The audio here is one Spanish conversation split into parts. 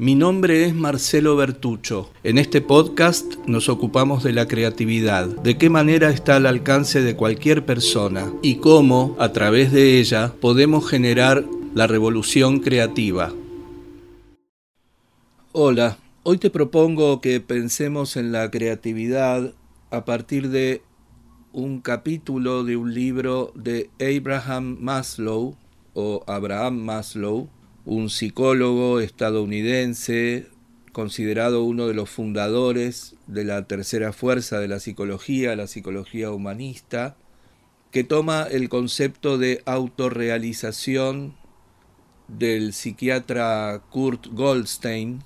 Mi nombre es Marcelo Bertucho. En este podcast nos ocupamos de la creatividad, de qué manera está al alcance de cualquier persona y cómo, a través de ella, podemos generar la revolución creativa. Hola, hoy te propongo que pensemos en la creatividad a partir de un capítulo de un libro de Abraham Maslow o Abraham Maslow, un psicólogo estadounidense considerado uno de los fundadores de la tercera fuerza de la psicología, la psicología humanista, que toma el concepto de autorrealización del psiquiatra Kurt Goldstein,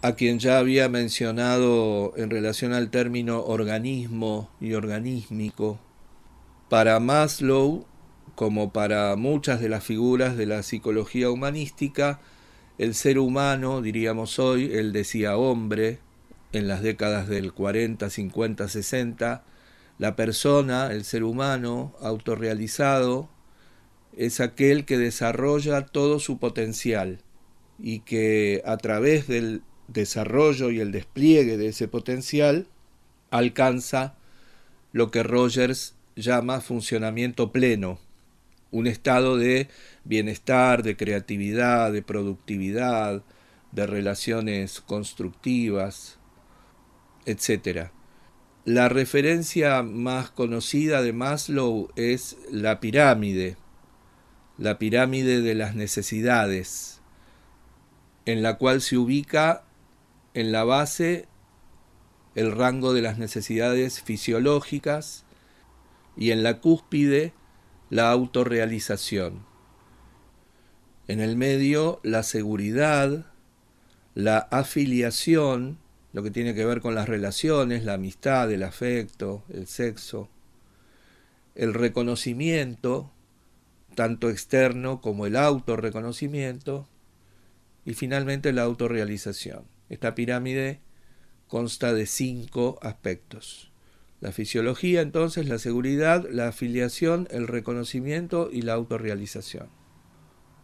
a quien ya había mencionado en relación al término organismo y organísmico. Para Maslow, como para muchas de las figuras de la psicología humanística, el ser humano, diríamos hoy, él decía hombre, en las décadas del 40, 50, 60, la persona, el ser humano, autorrealizado, es aquel que desarrolla todo su potencial y que a través del desarrollo y el despliegue de ese potencial alcanza lo que Rogers llama funcionamiento pleno, un estado de bienestar, de creatividad, de productividad, de relaciones constructivas, etc. La referencia más conocida de Maslow es la pirámide, la pirámide de las necesidades, en la cual se ubica en la base el rango de las necesidades fisiológicas y en la cúspide la autorrealización. En el medio, la seguridad, la afiliación, lo que tiene que ver con las relaciones, la amistad, el afecto, el sexo, el reconocimiento, tanto externo como el autorreconocimiento, y finalmente la autorrealización. Esta pirámide consta de cinco aspectos. La fisiología, entonces, la seguridad, la afiliación, el reconocimiento y la autorrealización.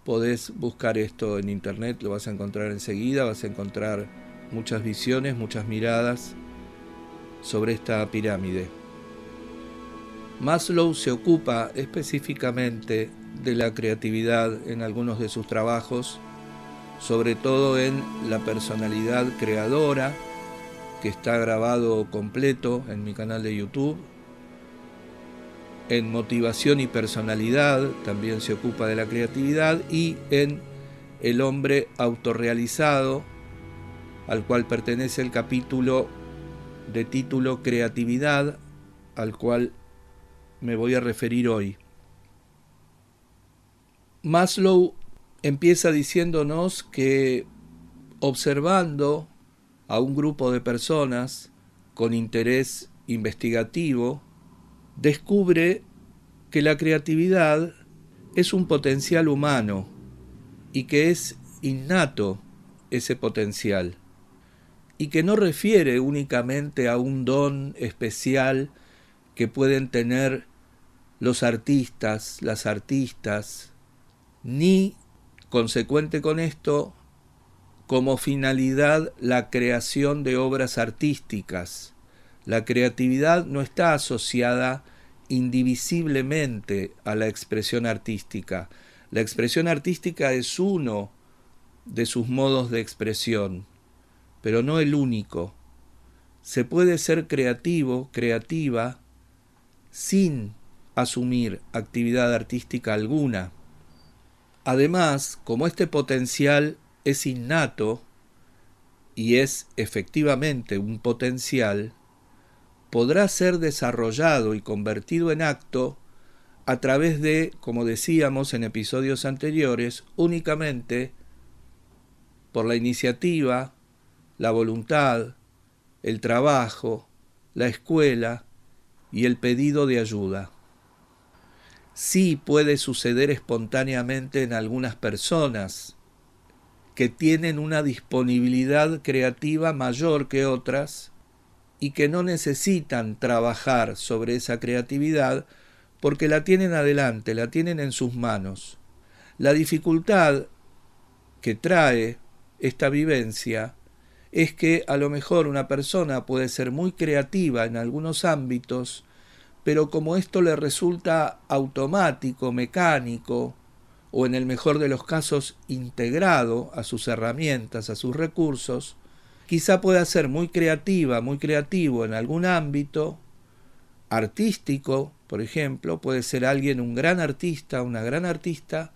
Podés buscar esto en internet, lo vas a encontrar enseguida, vas a encontrar muchas visiones, muchas miradas sobre esta pirámide. Maslow se ocupa específicamente de la creatividad en algunos de sus trabajos, sobre todo en la personalidad creadora, que está grabado completo en mi canal de YouTube. En motivación y personalidad también se ocupa de la creatividad y en el hombre autorrealizado, al cual pertenece el capítulo de título Creatividad, al cual me voy a referir hoy. Maslow empieza diciéndonos que observando a un grupo de personas con interés investigativo, descubre que la creatividad es un potencial humano y que es innato ese potencial y que no refiere únicamente a un don especial que pueden tener los artistas, las artistas, ni, consecuente con esto, como finalidad la creación de obras artísticas. La creatividad no está asociada indivisiblemente a la expresión artística. La expresión artística es uno de sus modos de expresión, pero no el único. Se puede ser creativo, creativa, sin asumir actividad artística alguna. Además, como este potencial es innato y es efectivamente un potencial, podrá ser desarrollado y convertido en acto a través de, como decíamos en episodios anteriores, únicamente por la iniciativa, la voluntad, el trabajo, la escuela y el pedido de ayuda. Sí puede suceder espontáneamente en algunas personas, que tienen una disponibilidad creativa mayor que otras y que no necesitan trabajar sobre esa creatividad porque la tienen adelante, la tienen en sus manos. La dificultad que trae esta vivencia es que a lo mejor una persona puede ser muy creativa en algunos ámbitos, pero como esto le resulta automático, mecánico, o en el mejor de los casos integrado a sus herramientas, a sus recursos, quizá pueda ser muy creativa, muy creativo en algún ámbito, artístico, por ejemplo, puede ser alguien un gran artista, una gran artista,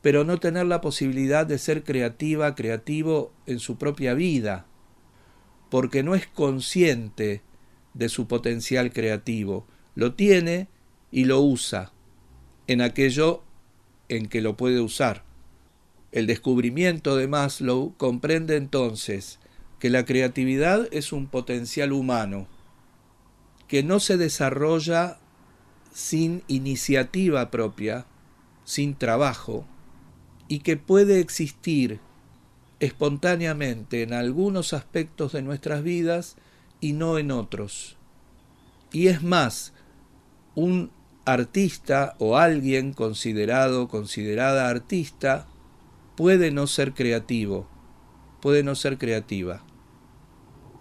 pero no tener la posibilidad de ser creativa, creativo en su propia vida, porque no es consciente de su potencial creativo, lo tiene y lo usa en aquello en que lo puede usar. El descubrimiento de Maslow comprende entonces que la creatividad es un potencial humano, que no se desarrolla sin iniciativa propia, sin trabajo, y que puede existir espontáneamente en algunos aspectos de nuestras vidas y no en otros. Y es más, un artista o alguien considerado, considerada artista, puede no ser creativo, puede no ser creativa.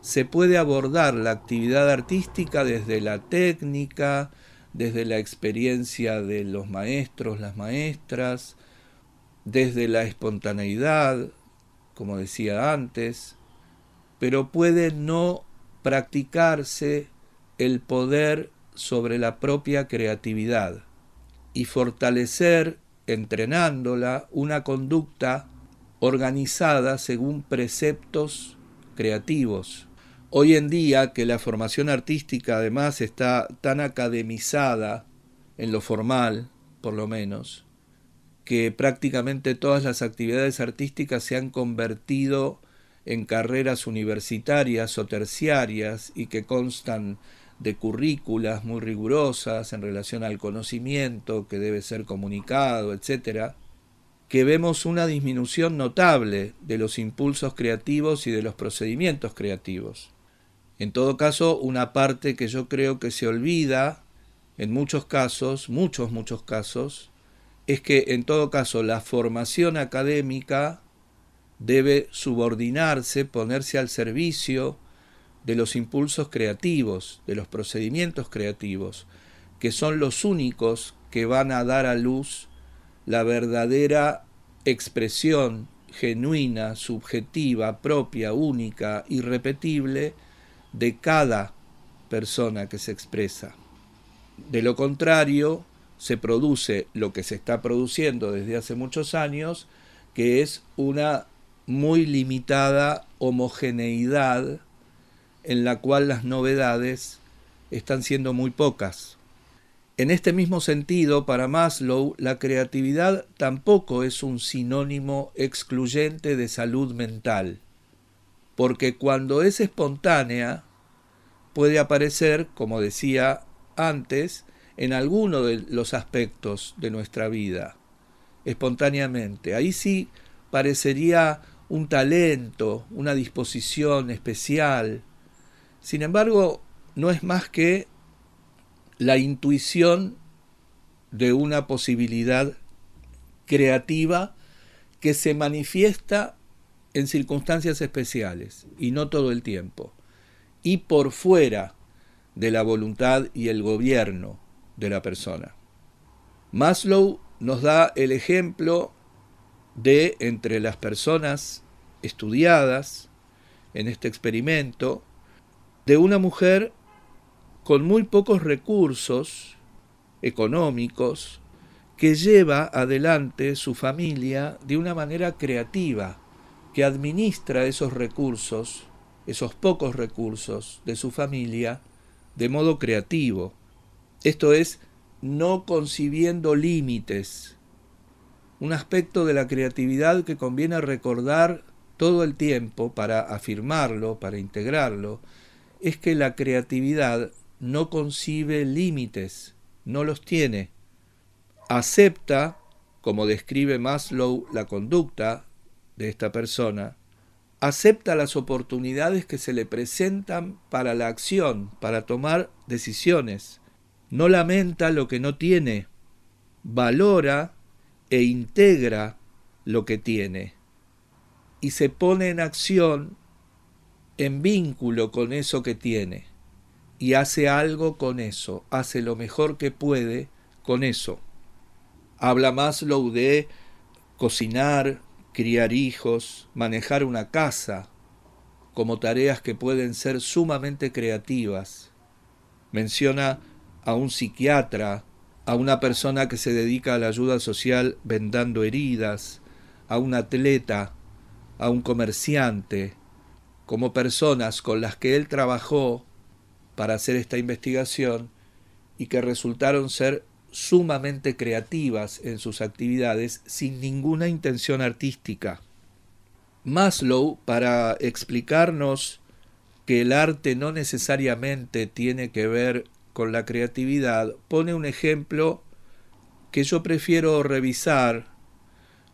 Se puede abordar la actividad artística desde la técnica, desde la experiencia de los maestros, las maestras, desde la espontaneidad, como decía antes, pero puede no practicarse el poder sobre la propia creatividad y fortalecer, entrenándola, una conducta organizada según preceptos creativos. Hoy en día que la formación artística además está tan academizada en lo formal, por lo menos, que prácticamente todas las actividades artísticas se han convertido en carreras universitarias o terciarias y que constan de currículas muy rigurosas en relación al conocimiento que debe ser comunicado, etcétera, que vemos una disminución notable de los impulsos creativos y de los procedimientos creativos. En todo caso, una parte que yo creo que se olvida en muchos casos, muchos, muchos casos, es que en todo caso la formación académica debe subordinarse, ponerse al servicio de los impulsos creativos, de los procedimientos creativos, que son los únicos que van a dar a luz la verdadera expresión genuina, subjetiva, propia, única, irrepetible de cada persona que se expresa. De lo contrario, se produce lo que se está produciendo desde hace muchos años, que es una muy limitada homogeneidad en la cual las novedades están siendo muy pocas. En este mismo sentido, para Maslow, la creatividad tampoco es un sinónimo excluyente de salud mental, porque cuando es espontánea, puede aparecer, como decía antes, en alguno de los aspectos de nuestra vida, espontáneamente. Ahí sí parecería un talento, una disposición especial, sin embargo, no es más que la intuición de una posibilidad creativa que se manifiesta en circunstancias especiales y no todo el tiempo, y por fuera de la voluntad y el gobierno de la persona. Maslow nos da el ejemplo de entre las personas estudiadas en este experimento, de una mujer con muy pocos recursos económicos que lleva adelante su familia de una manera creativa, que administra esos recursos, esos pocos recursos de su familia, de modo creativo. Esto es, no concibiendo límites. Un aspecto de la creatividad que conviene recordar todo el tiempo para afirmarlo, para integrarlo, es que la creatividad no concibe límites, no los tiene. Acepta, como describe Maslow la conducta de esta persona, acepta las oportunidades que se le presentan para la acción, para tomar decisiones. No lamenta lo que no tiene, valora e integra lo que tiene. y se pone en acción en vínculo con eso que tiene y hace algo con eso, hace lo mejor que puede con eso. Habla Maslow de cocinar, criar hijos, manejar una casa, como tareas que pueden ser sumamente creativas. Menciona a un psiquiatra, a una persona que se dedica a la ayuda social vendando heridas, a un atleta, a un comerciante, como personas con las que él trabajó para hacer esta investigación y que resultaron ser sumamente creativas en sus actividades sin ninguna intención artística. Maslow, para explicarnos que el arte no necesariamente tiene que ver con la creatividad, pone un ejemplo que yo prefiero revisar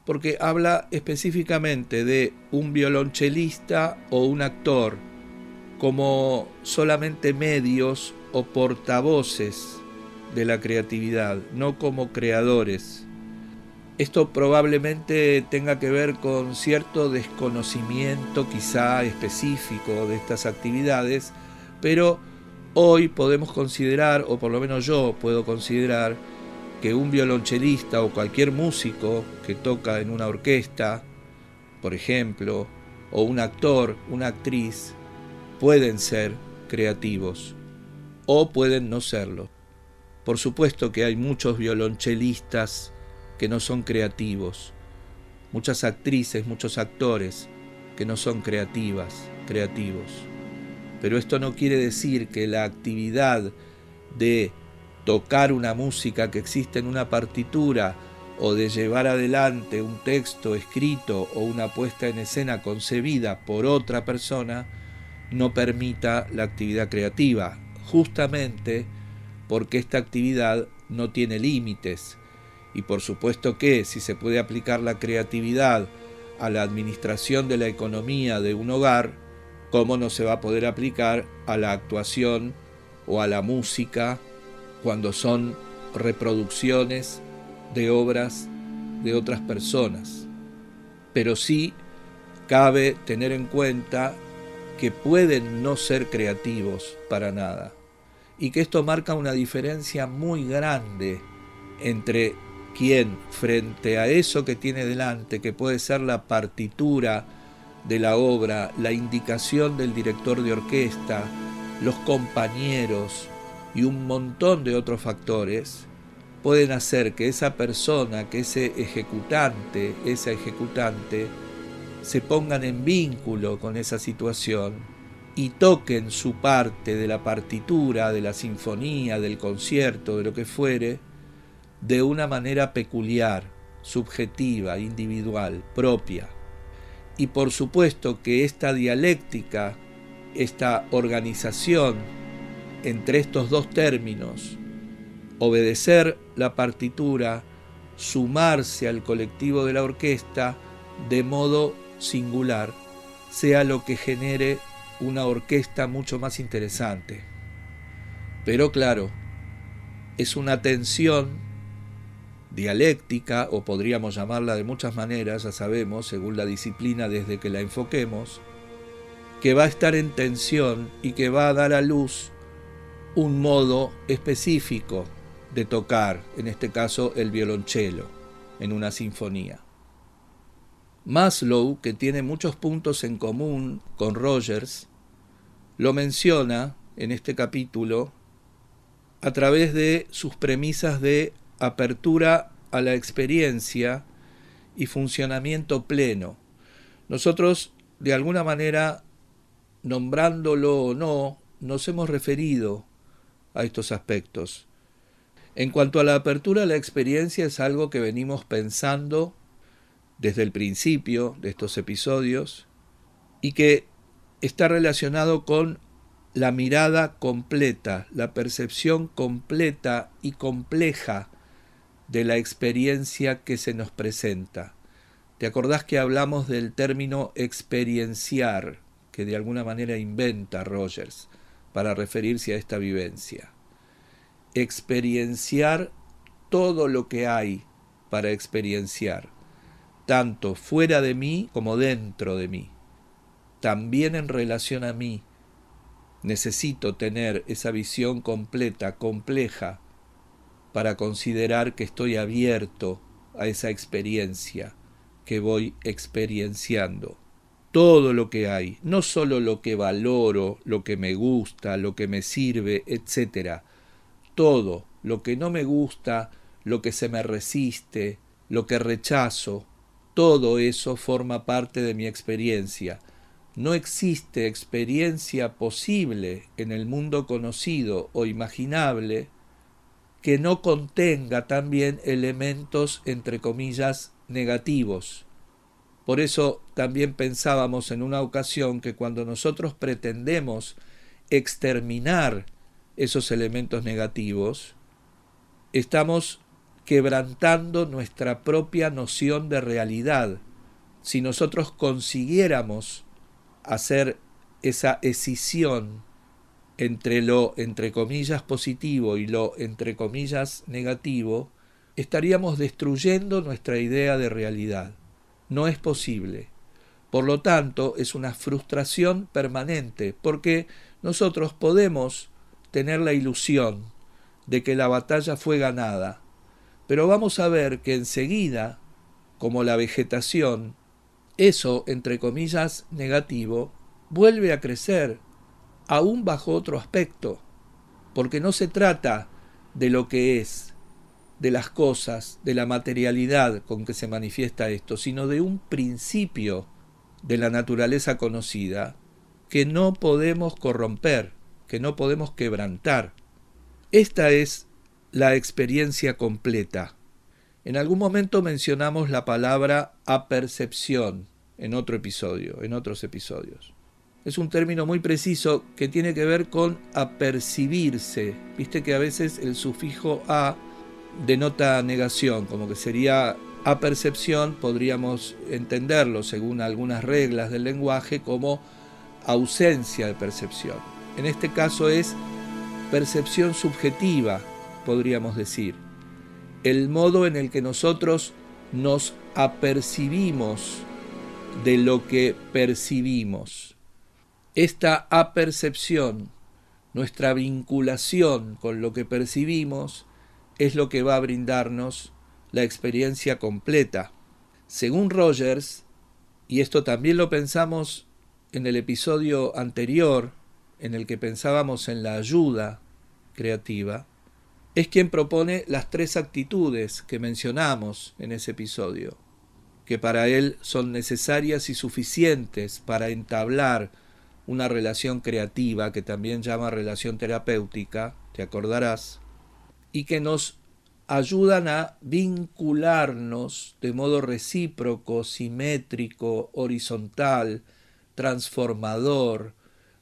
porque habla específicamente de un violonchelista o un actor como solamente medios o portavoces de la creatividad, no como creadores. Esto probablemente tenga que ver con cierto desconocimiento quizá específico de estas actividades, pero hoy podemos considerar, o por lo menos yo puedo considerar, que un violonchelista o cualquier músico que toca en una orquesta, por ejemplo, o un actor, una actriz, pueden ser creativos o pueden no serlo. Por supuesto que hay muchos violonchelistas que no son creativos, muchas actrices, muchos actores que no son creativas, creativos. Pero esto no quiere decir que la actividad de tocar una música que existe en una partitura o de llevar adelante un texto escrito o una puesta en escena concebida por otra persona no permita la actividad creativa, justamente porque esta actividad no tiene límites. Y por supuesto que si se puede aplicar la creatividad a la administración de la economía de un hogar, ¿cómo no se va a poder aplicar a la actuación o a la música cuando son reproducciones de obras de otras personas. Pero sí cabe tener en cuenta que pueden no ser creativos para nada y que esto marca una diferencia muy grande entre quien frente a eso que tiene delante, que puede ser la partitura de la obra, la indicación del director de orquesta, los compañeros, y un montón de otros factores pueden hacer que esa persona, que ese ejecutante, esa ejecutante, se pongan en vínculo con esa situación y toquen su parte de la partitura, de la sinfonía, del concierto, de lo que fuere, de una manera peculiar, subjetiva, individual, propia. Y por supuesto que esta dialéctica, esta organización entre estos dos términos, obedecer la partitura, sumarse al colectivo de la orquesta de modo singular, sea lo que genere una orquesta mucho más interesante. Pero claro, es una tensión dialéctica, o podríamos llamarla de muchas maneras, ya sabemos, según la disciplina desde que la enfoquemos, que va a estar en tensión y que va a dar a luz un modo específico de tocar, en este caso el violonchelo, en una sinfonía. Maslow, que tiene muchos puntos en común con Rogers, lo menciona en este capítulo a través de sus premisas de apertura a la experiencia y funcionamiento pleno. Nosotros, de alguna manera, nombrándolo o no, nos hemos referido a estos aspectos. En cuanto a la apertura la experiencia es algo que venimos pensando desde el principio de estos episodios y que está relacionado con la mirada completa, la percepción completa y compleja de la experiencia que se nos presenta. ¿Te acordás que hablamos del término experienciar, que de alguna manera inventa Rogers? Para referirse a esta vivencia. Experienciar todo lo que hay para experienciar. tanto fuera de mí como dentro de mí. También en relación a mí, necesito tener esa visión completa, compleja, para considerar que estoy abierto a esa experiencia que voy experienciando. Todo lo que hay, no solo lo que valoro, lo que me gusta, lo que me sirve, etc. Todo lo que no me gusta, lo que se me resiste, lo que rechazo, todo eso forma parte de mi experiencia. No existe experiencia posible en el mundo conocido o imaginable que no contenga también elementos, entre comillas, negativos. Por eso también pensábamos en una ocasión que cuando nosotros pretendemos exterminar esos elementos negativos, estamos quebrantando nuestra propia noción de realidad. Si nosotros consiguiéramos hacer esa escisión entre lo entre comillas positivo y lo entre comillas negativo, estaríamos destruyendo nuestra idea de realidad. No es posible. Por lo tanto, es una frustración permanente, porque nosotros podemos tener la ilusión de que la batalla fue ganada, pero vamos a ver que enseguida, como la vegetación, eso, entre comillas, negativo, vuelve a crecer, aún bajo otro aspecto, porque no se trata de lo que es, de las cosas, de la materialidad con que se manifiesta esto, sino de un principio de la naturaleza conocida que no podemos corromper, que no podemos quebrantar. Esta es la experiencia completa. En algún momento mencionamos la palabra apercepción en otro episodio, en otros episodios es un término muy preciso que tiene que ver con apercibirse. Viste que a veces el sufijo a denota negación, como que sería apercepción, podríamos entenderlo según algunas reglas del lenguaje como ausencia de percepción. En este caso es percepción subjetiva, podríamos decir. El modo en el que nosotros nos apercibimos de lo que percibimos esta apercepción, nuestra vinculación con lo que percibimos, es lo que va a brindarnos la experiencia completa. Según Rogers, y esto también lo pensamos en el episodio anterior, en el que pensábamos en la ayuda creativa, es quien propone las tres actitudes que mencionamos en ese episodio, que para él son necesarias y suficientes para entablar una relación creativa que también llama relación terapéutica, te acordarás, y que nos ayudan a vincularnos de modo recíproco, simétrico, horizontal, transformador,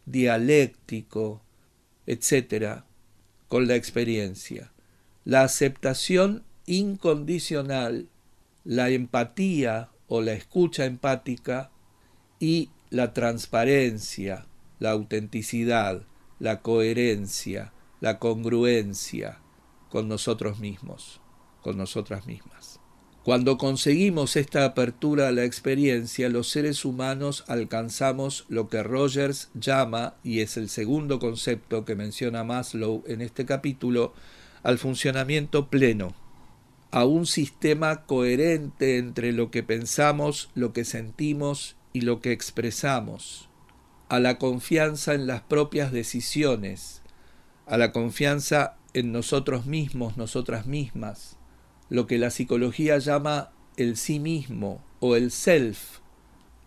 dialéctico, etc., con la experiencia. La aceptación incondicional, la empatía o la escucha empática y la transparencia, la autenticidad, la coherencia, la congruencia con nosotros mismos, con nosotras mismas. Cuando conseguimos esta apertura a la experiencia, los seres humanos alcanzamos lo que Rogers llama, y es el segundo concepto que menciona Maslow en este capítulo, al funcionamiento pleno, a un sistema coherente entre lo que pensamos, lo que sentimos y lo que expresamos, a la confianza en las propias decisiones, a la confianza en nosotros mismos, nosotras mismas, lo que la psicología llama el sí mismo o el self.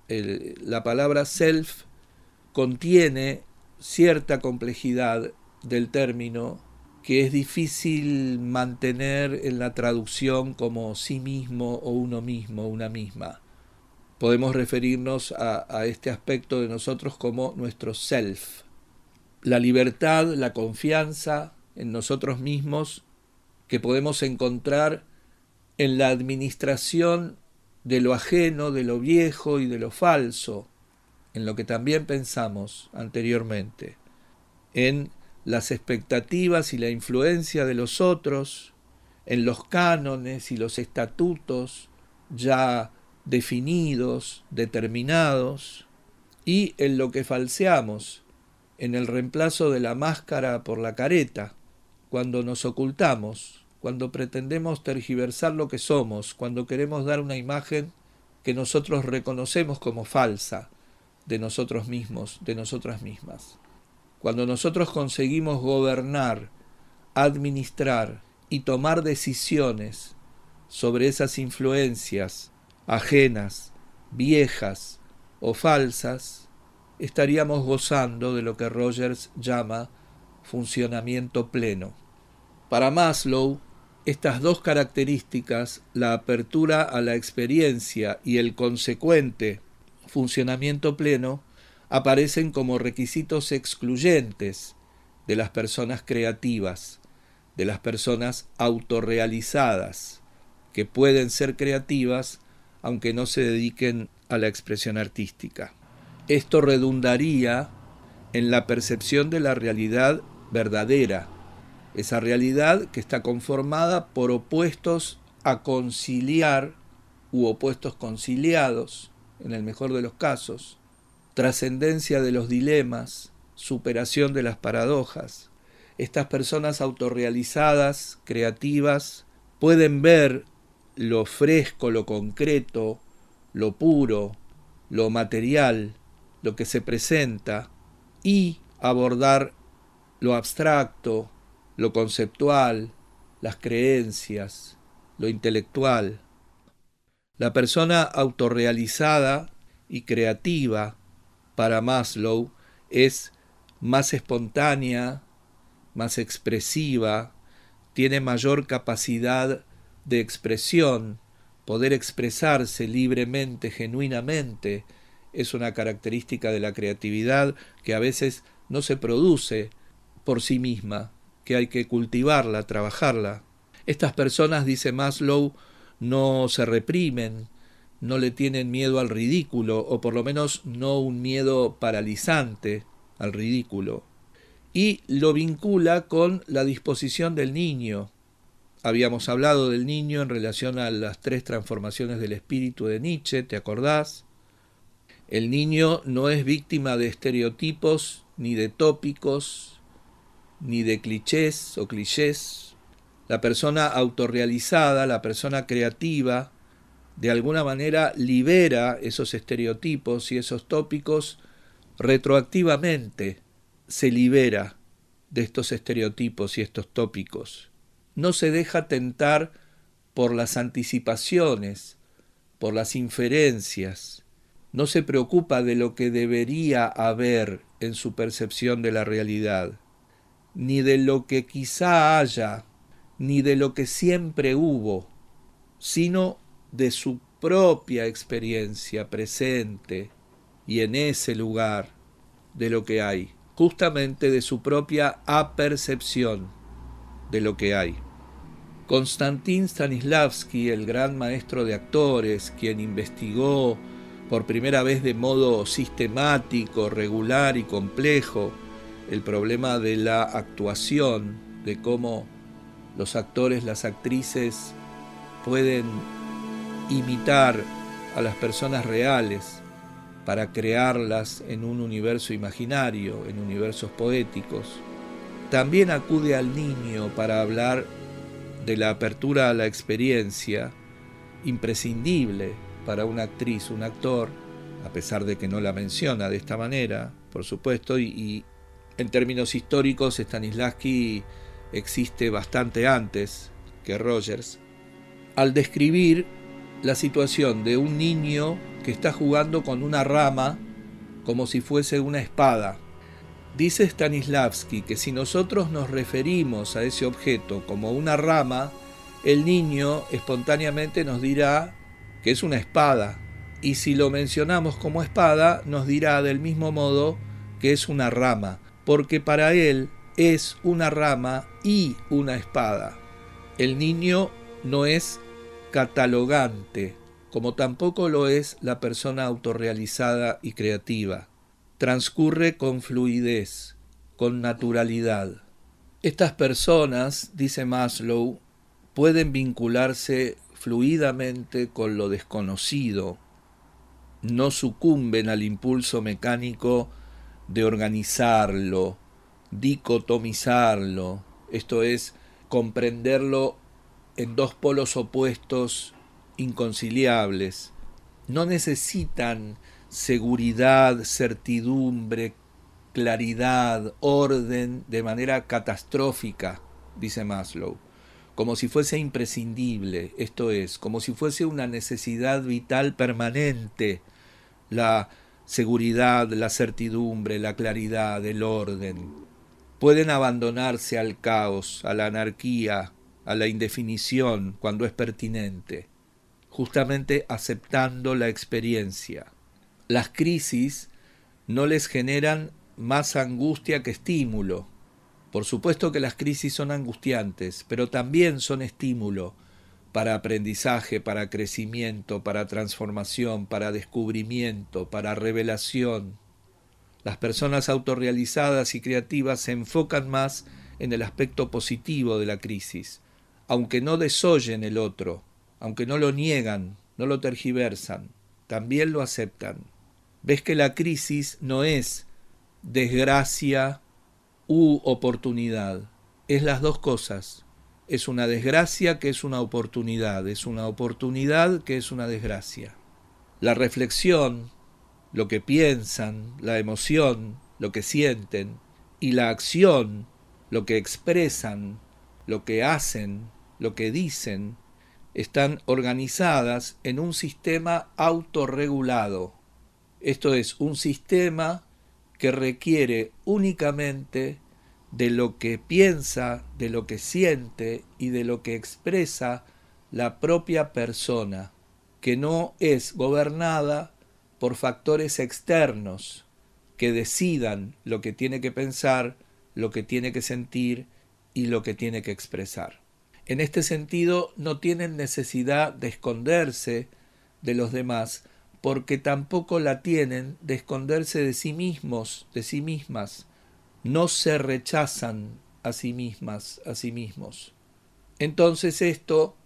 la palabra self contiene cierta complejidad del término que es difícil mantener en la traducción como sí mismo o uno mismo, una misma podemos referirnos a, este aspecto de nosotros como nuestro self. La libertad, la confianza en nosotros mismos que podemos encontrar en la administración de lo ajeno, de lo viejo y de lo falso, en lo que también pensamos anteriormente, en las expectativas y la influencia de los otros, en los cánones y los estatutos ya definidos, determinados, y en lo que falseamos, en el reemplazo de la máscara por la careta, cuando nos ocultamos, cuando pretendemos tergiversar lo que somos, cuando queremos dar una imagen que nosotros reconocemos como falsa de nosotros mismos, de nosotras mismas. Cuando nosotros conseguimos gobernar, administrar y tomar decisiones sobre esas influencias ajenas, viejas o falsas, estaríamos gozando de lo que Rogers llama funcionamiento pleno. Para Maslow, estas dos características, la apertura a la experiencia y el consecuente funcionamiento pleno, aparecen como requisitos excluyentes de las personas creativas, de las personas autorrealizadas, que pueden ser creativas aunque no se dediquen a la expresión artística. Esto redundaría en la percepción de la realidad verdadera, esa realidad que está conformada por opuestos a conciliar u opuestos conciliados, en el mejor de los casos, trascendencia de los dilemas, superación de las paradojas. Estas personas autorrealizadas, creativas, pueden ver lo fresco, lo concreto, lo puro, lo material, lo que se presenta, y abordar lo abstracto, lo conceptual, las creencias, lo intelectual. La persona autorrealizada y creativa para Maslow es más espontánea, más expresiva, tiene mayor capacidad de expresión, poder expresarse libremente, genuinamente, es una característica de la creatividad que a veces no se produce por sí misma, que hay que cultivarla, trabajarla. Estas personas, dice Maslow, no se reprimen, no le tienen miedo al ridículo, o por lo menos no un miedo paralizante al ridículo. Y lo vincula con la disposición del niño, Habíamos hablado del niño en relación a las tres transformaciones del espíritu de Nietzsche, ¿te acordás? El niño no es víctima de estereotipos, ni de tópicos, ni de clichés o clichés. La persona autorrealizada, la persona creativa, de alguna manera libera esos estereotipos y esos tópicos retroactivamente, se libera de estos estereotipos y estos tópicos. No se deja tentar por las anticipaciones, por las inferencias, no se preocupa de lo que debería haber en su percepción de la realidad, ni de lo que quizá haya, ni de lo que siempre hubo, sino de su propia experiencia presente y en ese lugar de lo que hay, justamente de su propia apercepción de lo que hay. Konstantin Stanislavski, el gran maestro de actores, quien investigó por primera vez de modo sistemático, regular y complejo el problema de la actuación, de cómo los actores, las actrices pueden imitar a las personas reales para crearlas en un universo imaginario, en universos poéticos. También acude al niño para hablar de la apertura a la experiencia, imprescindible para una actriz, un actor, a pesar de que no la menciona de esta manera, por supuesto, y, en términos históricos Stanislavski existe bastante antes que Rogers, al describir la situación de un niño que está jugando con una rama como si fuese una espada Dice Stanislavski que si nosotros nos referimos a ese objeto como una rama, el niño espontáneamente nos dirá que es una espada, y si lo mencionamos como espada, nos dirá del mismo modo que es una rama, porque para él es una rama y una espada. El niño no es catalogante, como tampoco lo es la persona autorrealizada y creativa transcurre con fluidez, con naturalidad. Estas personas, dice Maslow, pueden vincularse fluidamente con lo desconocido, no sucumben al impulso mecánico de organizarlo, dicotomizarlo, esto es, comprenderlo en dos polos opuestos inconciliables. No necesitan seguridad, certidumbre, claridad, orden de manera catastrófica, dice Maslow, como si fuese imprescindible, esto es, como si fuese una necesidad vital permanente, la seguridad, la certidumbre, la claridad, el orden. Pueden abandonarse al caos, a la anarquía, a la indefinición cuando es pertinente, justamente aceptando la experiencia. Las crisis no les generan más angustia que estímulo. Por supuesto que las crisis son angustiantes, pero también son estímulo para aprendizaje, para crecimiento, para transformación, para descubrimiento, para revelación. Las personas autorrealizadas y creativas se enfocan más en el aspecto positivo de la crisis, aunque no desoyen el otro, aunque no lo niegan, no lo tergiversan, también lo aceptan. Ves que la crisis no es desgracia u oportunidad, es las dos cosas. Es una desgracia que es una oportunidad, es una oportunidad que es una desgracia. La reflexión, lo que piensan, la emoción, lo que sienten, y la acción, lo que expresan, lo que hacen, lo que dicen, están organizadas en un sistema autorregulado. Esto es, un sistema que requiere únicamente de lo que piensa, de lo que siente y de lo que expresa la propia persona, que no es gobernada por factores externos que decidan lo que tiene que pensar, lo que tiene que sentir y lo que tiene que expresar. En este sentido, no tienen necesidad de esconderse de los demás, porque tampoco la tienen de esconderse de sí mismos, de sí mismas. No se rechazan a sí mismas, a sí mismos. Entonces esto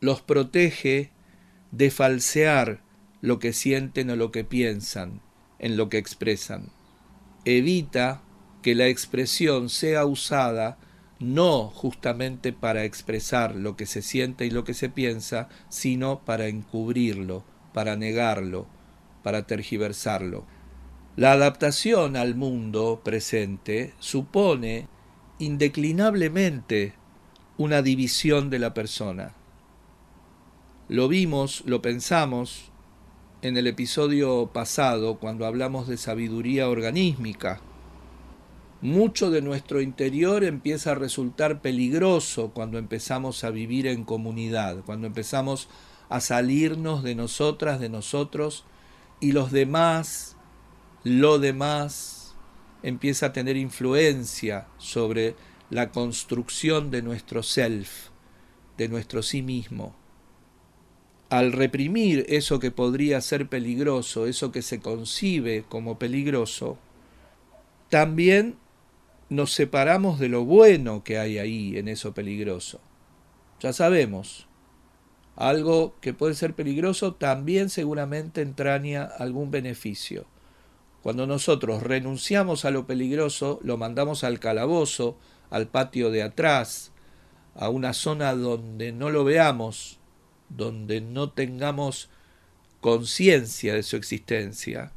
los protege de falsear lo que sienten o lo que piensan en lo que expresan. Evita que la expresión sea usada no justamente para expresar lo que se siente y lo que se piensa, sino para encubrirlo, para negarlo, para tergiversarlo. La adaptación al mundo presente supone indeclinablemente una división de la persona. Lo vimos, lo pensamos en el episodio pasado cuando hablamos de sabiduría organísmica, mucho de nuestro interior empieza a resultar peligroso cuando empezamos a vivir en comunidad, cuando empezamos a salirnos de nosotras, de nosotros, y los demás, lo demás, empieza a tener influencia sobre la construcción de nuestro self, de nuestro sí mismo. Al reprimir eso que podría ser peligroso, eso que se concibe como peligroso, también nos separamos de lo bueno que hay ahí en eso peligroso. Ya sabemos, algo que puede ser peligroso también seguramente entraña algún beneficio. Cuando nosotros renunciamos a lo peligroso, lo mandamos al calabozo, al patio de atrás, a una zona donde no lo veamos, donde no tengamos conciencia de su existencia,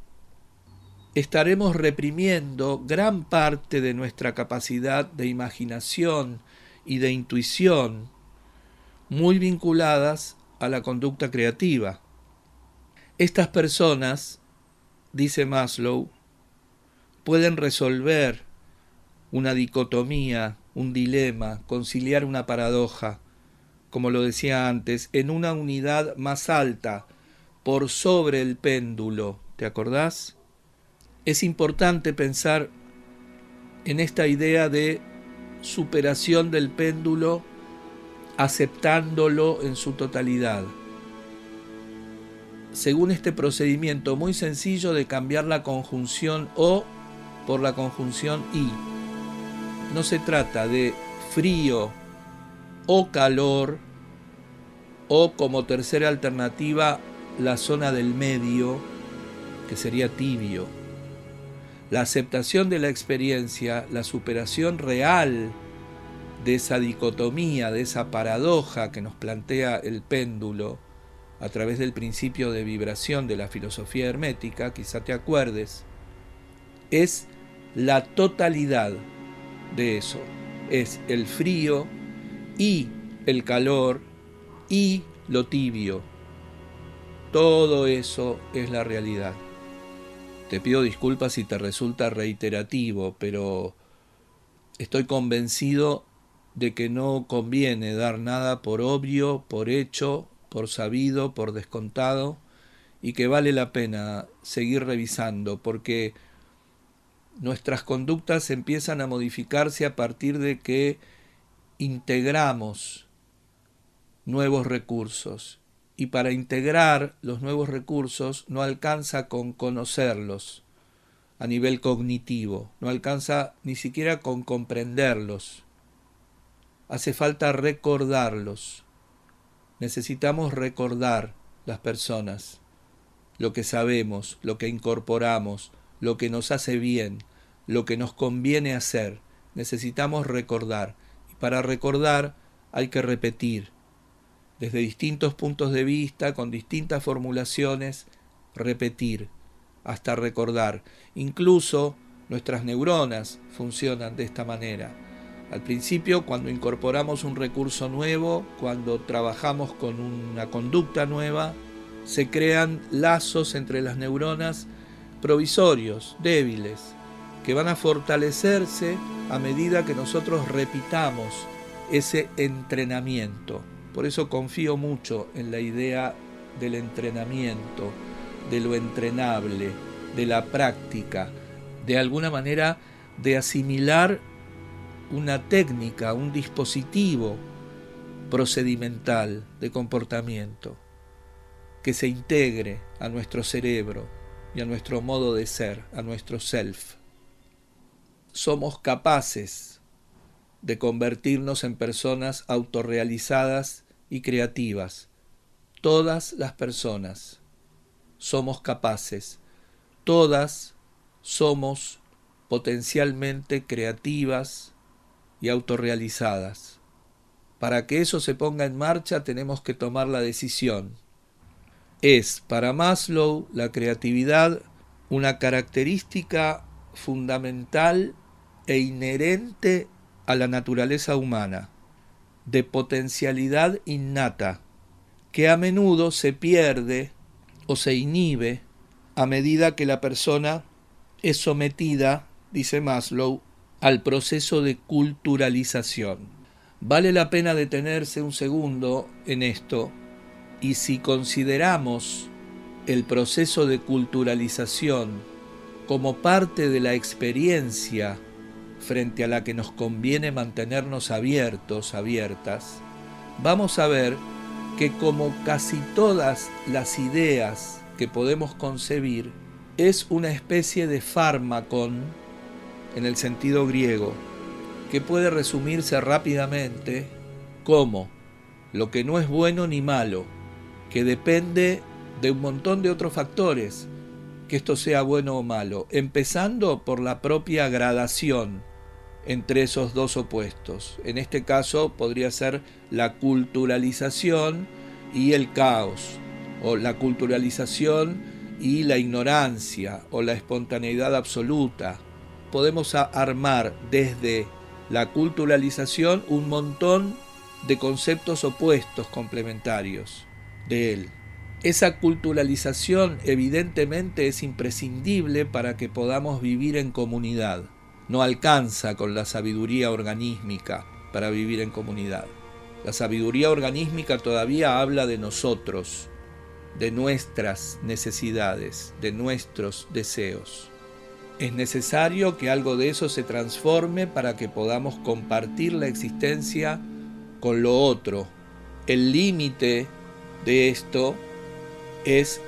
estaremos reprimiendo gran parte de nuestra capacidad de imaginación y de intuición, muy vinculadas a la conducta creativa. Estas personas, dice Maslow, pueden resolver una dicotomía, un dilema, conciliar una paradoja, como lo decía antes, en una unidad más alta, por sobre el péndulo. ¿Te acordás? es importante pensar en esta idea de superación del péndulo aceptándolo en su totalidad. Según este procedimiento muy sencillo de cambiar la conjunción o por la conjunción y. No se trata de frío o calor, o como tercera alternativa la zona del medio, que sería tibio. La aceptación de la experiencia, la superación real de esa dicotomía, de esa paradoja que nos plantea el péndulo a través del principio de vibración de la filosofía hermética, quizá te acuerdes, es la totalidad de eso. Es el frío y el calor y lo tibio. Todo eso es la realidad. Te pido disculpas si te resulta reiterativo, pero estoy convencido de que no conviene dar nada por obvio, por hecho, por sabido, por descontado, y que vale la pena seguir revisando, porque nuestras conductas empiezan a modificarse a partir de que integramos nuevos recursos. Y para integrar los nuevos recursos no alcanza con conocerlos a nivel cognitivo, no alcanza ni siquiera con comprenderlos. Hace falta recordarlos. Necesitamos recordar las personas, lo que sabemos, lo que incorporamos, lo que nos hace bien, lo que nos conviene hacer. Necesitamos recordar. Y para recordar hay que repetir. Desde distintos puntos de vista, con distintas formulaciones, repetir hasta recordar. Incluso nuestras neuronas funcionan de esta manera. Al principio, cuando incorporamos un recurso nuevo, cuando trabajamos con una conducta nueva, se crean lazos entre las neuronas provisorios, débiles, que van a fortalecerse a medida que nosotros repitamos ese entrenamiento. Por eso confío mucho en la idea del entrenamiento, de lo entrenable, de la práctica, de alguna manera de asimilar una técnica, un dispositivo procedimental de comportamiento que se integre a nuestro cerebro, y a nuestro modo de ser, a nuestro self. Somos capaces de convertirnos en personas autorrealizadas y creativas. Todas las personas somos capaces, todas somos potencialmente creativas y autorrealizadas. Para que eso se ponga en marcha tenemos que tomar la decisión es para Maslow la creatividad una característica fundamental e inherente a la naturaleza humana, de potencialidad innata, que a menudo se pierde o se inhibe a medida que la persona es sometida, dice Maslow, al proceso de culturalización. Vale la pena detenerse un segundo en esto y si consideramos el proceso de culturalización como parte de la experiencia frente a la que nos conviene mantenernos abiertos, abiertas, vamos a ver que como casi todas las ideas que podemos concebir, es una especie de fármacon en el sentido griego, que puede resumirse rápidamente como lo que no es bueno ni malo, que depende de un montón de otros factores que esto sea bueno o malo, empezando por la propia gradación entre esos dos opuestos. En este caso podría ser la culturalización y el caos, o la culturalización y la ignorancia, o la espontaneidad absoluta. Podemos armar desde la culturalización un montón de conceptos opuestos complementarios de él. Esa culturalización evidentemente es imprescindible para que podamos vivir en comunidad. No alcanza con la sabiduría organísmica para vivir en comunidad. La sabiduría organísmica todavía habla de nosotros, de nuestras necesidades, de nuestros deseos. Es necesario que algo de eso se transforme para que podamos compartir la existencia con lo otro. El límite de esto es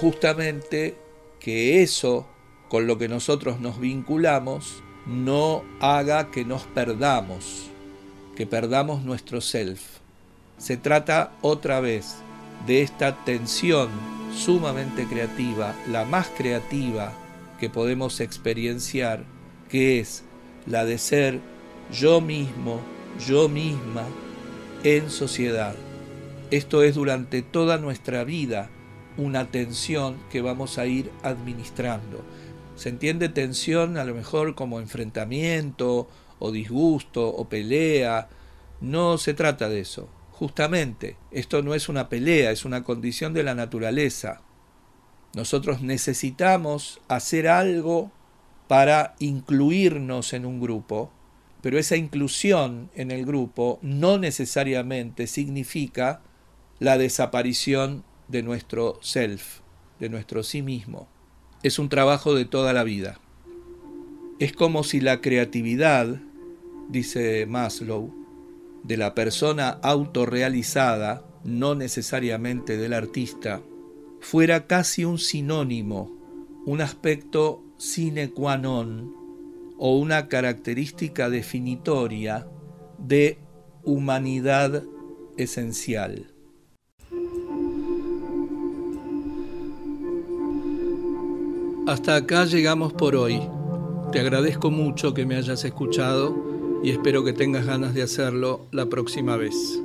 justamente que eso con lo que nosotros nos vinculamos no haga que nos perdamos, que perdamos nuestro self. Se trata otra vez de esta tensión sumamente creativa, la más creativa que podemos experienciar, que es la de ser yo mismo, yo misma, en sociedad. Esto es durante toda nuestra vida una tensión que vamos a ir administrando. Se entiende tensión a lo mejor como enfrentamiento o disgusto o pelea. No se trata de eso. Justamente, esto no es una pelea, es una condición de la naturaleza. Nosotros necesitamos hacer algo para incluirnos en un grupo, pero esa inclusión en el grupo no necesariamente significa la desaparición de nuestro self, de nuestro sí mismo. Es un trabajo de toda la vida. Es como si la creatividad, dice Maslow, de la persona autorrealizada, no necesariamente del artista, fuera casi un sinónimo, un aspecto sine qua non o una característica definitoria de humanidad esencial. Hasta acá llegamos por hoy. Te agradezco mucho que me hayas escuchado y espero que tengas ganas de hacerlo la próxima vez.